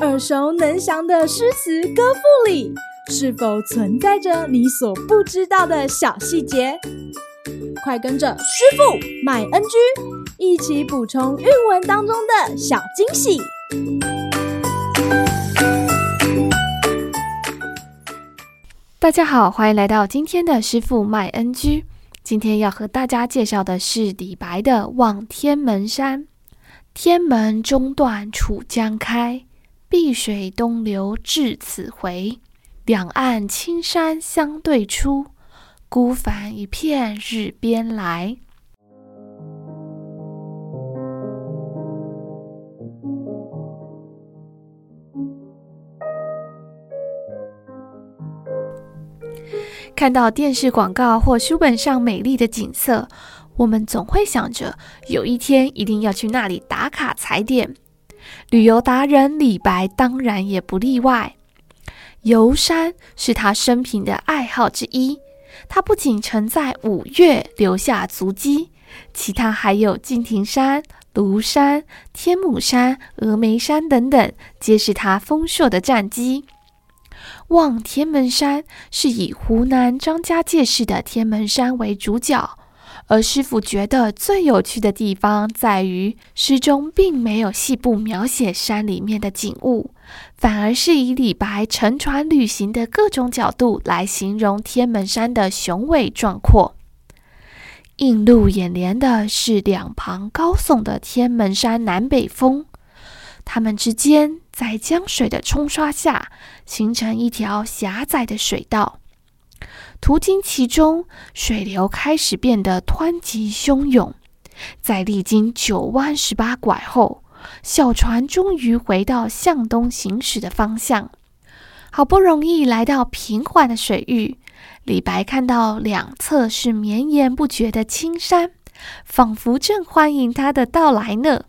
耳熟能详的诗词歌赋里，是否存在着你所不知道的小细节？快跟着师傅麦恩居一起补充韵文当中的小惊喜！大家好，欢迎来到今天的师傅麦恩居。今天要和大家介绍的是李白的《望天门山》：“天门中断楚江开。”碧水东流至此回，两岸青山相对出，孤帆一片日边来。看到电视广告或书本上美丽的景色，我们总会想着有一天一定要去那里打卡踩点。旅游达人李白当然也不例外，游山是他生平的爱好之一。他不仅曾在五岳留下足迹，其他还有敬亭山、庐山、天姥山、峨眉山等等，皆是他丰硕的战绩。望天门山是以湖南张家界市的天门山为主角。而师傅觉得最有趣的地方在于，诗中并没有细部描写山里面的景物，反而是以李白乘船旅行的各种角度来形容天门山的雄伟壮阔。映入眼帘的是两旁高耸的天门山南北峰，它们之间在江水的冲刷下，形成一条狭窄的水道。途经其中，水流开始变得湍急汹涌。在历经九弯十八拐后，小船终于回到向东行驶的方向。好不容易来到平缓的水域，李白看到两侧是绵延不绝的青山，仿佛正欢迎他的到来呢。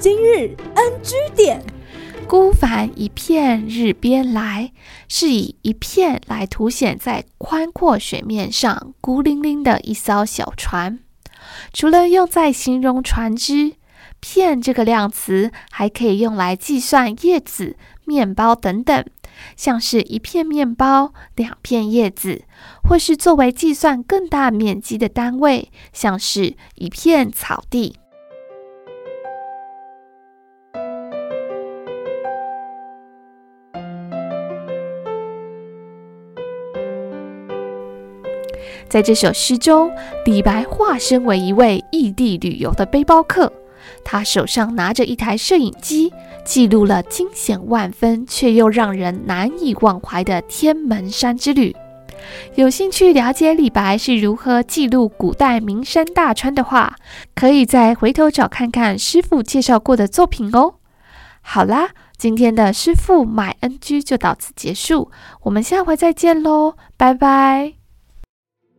今日 NG 点。孤帆一片日边来，是以一片来凸显在宽阔水面上孤零零的一艘小船。除了用在形容船只，片这个量词还可以用来计算叶子、面包等等，像是一片面包、两片叶子，或是作为计算更大面积的单位，像是一片草地。在这首诗中，李白化身为一位异地旅游的背包客，他手上拿着一台摄影机，记录了惊险万分却又让人难以忘怀的天门山之旅。有兴趣了解李白是如何记录古代名山大川的话，可以再回头找看看师傅介绍过的作品哦。好啦，今天的师傅买恩居就到此结束，我们下回再见喽，拜拜。